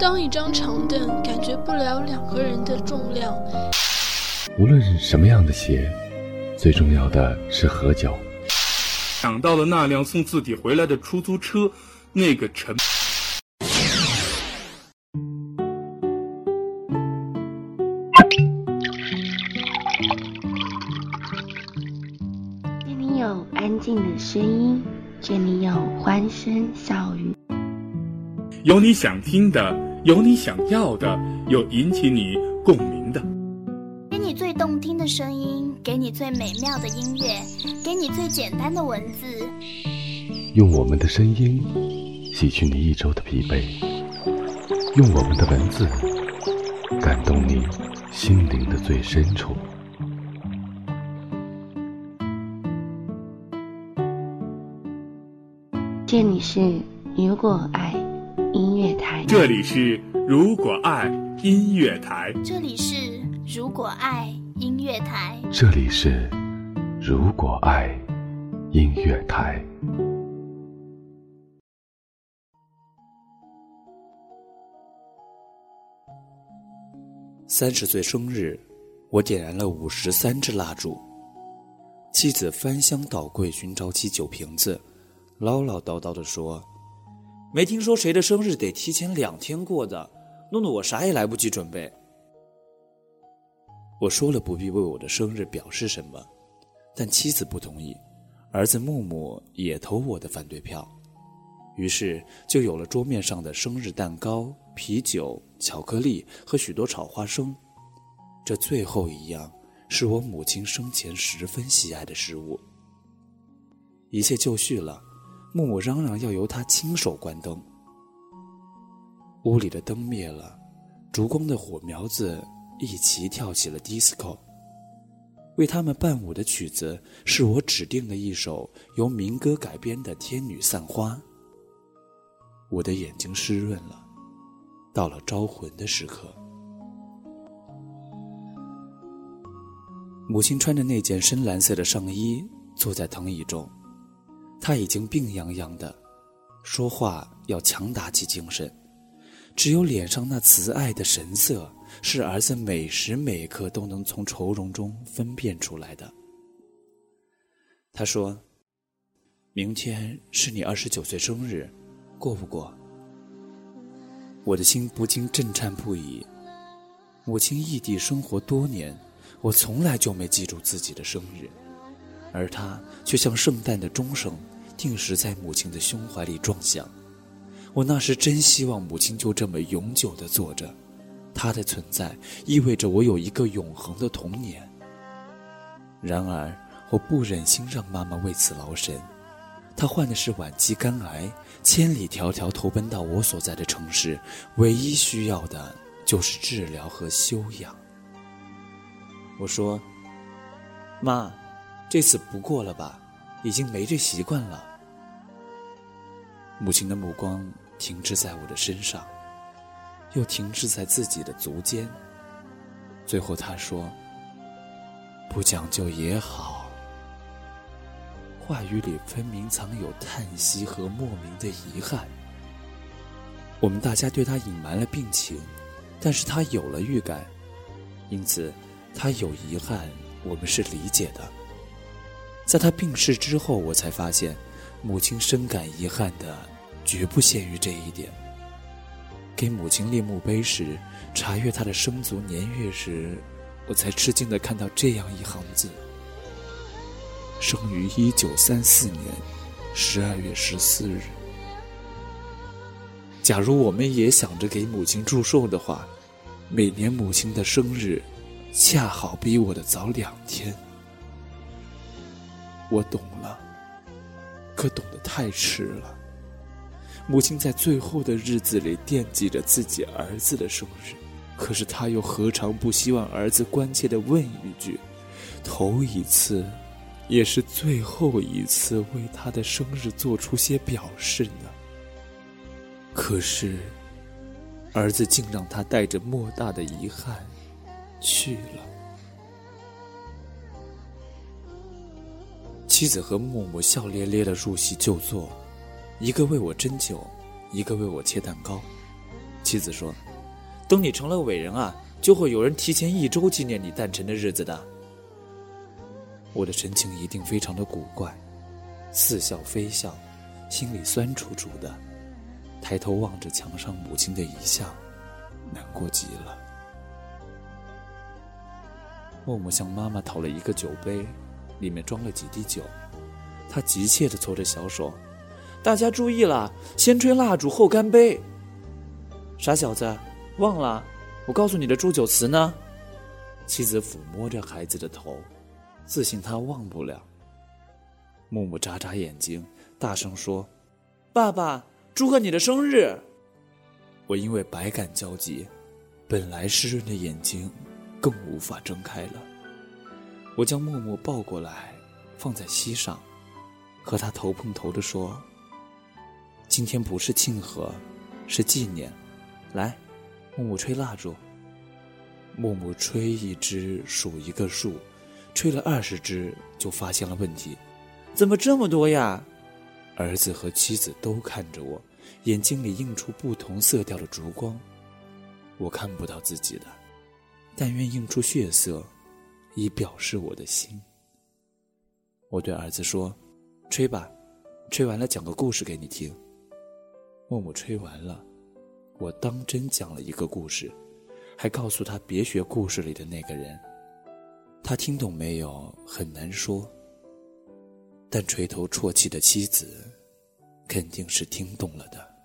当一张长凳感觉不了两个人的重量。无论是什么样的鞋，最重要的是合脚。想到了那辆送自己回来的出租车，那个沉。这里有安静的声音，这里有欢声笑语，有你想听的，有你想要的，有引起你共鸣的。给你最动听的声音，给你最美妙的音乐，给你最简单的文字。用我们的声音洗去你一周的疲惫，用我们的文字感动你心灵的最深处。这里是如果爱音乐台，这里是如果爱音乐台，这里是如果爱音乐台，这里是如果爱音乐台。三十岁生日，我点燃了五十三支蜡烛。妻子翻箱倒柜寻找起酒瓶子，唠唠叨叨地说：“没听说谁的生日得提前两天过的，弄得我啥也来不及准备。”我说了不必为我的生日表示什么，但妻子不同意，儿子木木也投我的反对票，于是就有了桌面上的生日蛋糕、啤酒。巧克力和许多炒花生，这最后一样是我母亲生前十分喜爱的食物。一切就绪了，木木嚷嚷要由他亲手关灯。屋里的灯灭了，烛光的火苗子一齐跳起了迪斯科。为他们伴舞的曲子是我指定的一首由民歌改编的《天女散花》。我的眼睛湿润了。到了招魂的时刻，母亲穿着那件深蓝色的上衣坐在藤椅中，他已经病怏怏的，说话要强打起精神，只有脸上那慈爱的神色，是儿子每时每刻都能从愁容中分辨出来的。他说：“明天是你二十九岁生日，过不过？”我的心不禁震颤不已。母亲异地生活多年，我从来就没记住自己的生日，而她却像圣诞的钟声，定时在母亲的胸怀里撞响。我那时真希望母亲就这么永久的坐着，她的存在意味着我有一个永恒的童年。然而，我不忍心让妈妈为此劳神。她患的是晚期肝癌。千里迢迢投奔到我所在的城市，唯一需要的就是治疗和休养。我说：“妈，这次不过了吧？已经没这习惯了。”母亲的目光停滞在我的身上，又停滞在自己的足尖。最后她说：“不讲究也好。”话语里分明藏有叹息和莫名的遗憾。我们大家对他隐瞒了病情，但是他有了预感，因此他有遗憾，我们是理解的。在他病逝之后，我才发现，母亲深感遗憾的绝不限于这一点。给母亲立墓碑时，查阅她的生卒年月时，我才吃惊的看到这样一行字。生于一九三四年十二月十四日。假如我们也想着给母亲祝寿的话，每年母亲的生日恰好比我的早两天。我懂了，可懂得太迟了。母亲在最后的日子里惦记着自己儿子的生日，可是她又何尝不希望儿子关切的问一句：“头一次。”也是最后一次为他的生日做出些表示呢。可是，儿子竟让他带着莫大的遗憾去了。妻子和木木笑咧咧的入席就坐，一个为我斟酒，一个为我切蛋糕。妻子说：“等你成了伟人啊，就会有人提前一周纪念你诞辰的日子的。”我的神情一定非常的古怪，似笑非笑，心里酸楚楚的，抬头望着墙上母亲的遗像，难过极了。默默向妈妈讨了一个酒杯，里面装了几滴酒，他急切的搓着小手：“大家注意了，先吹蜡烛后干杯。”傻小子，忘了？我告诉你的祝酒词呢？妻子抚摸着孩子的头。自信他忘不了。木木眨眨眼睛，大声说：“爸爸，祝贺你的生日！”我因为百感交集，本来湿润的眼睛更无法睁开了。我将默默抱过来，放在膝上，和他头碰头的说：“今天不是庆贺，是纪念。来，默默吹蜡烛。”默默吹一支，数一个数。吹了二十支，就发现了问题，怎么这么多呀？儿子和妻子都看着我，眼睛里映出不同色调的烛光，我看不到自己的，但愿映出血色，以表示我的心。我对儿子说：“吹吧，吹完了讲个故事给你听。”默默吹完了，我当真讲了一个故事，还告诉他别学故事里的那个人。他听懂没有？很难说。但垂头啜泣的妻子，肯定是听懂了的。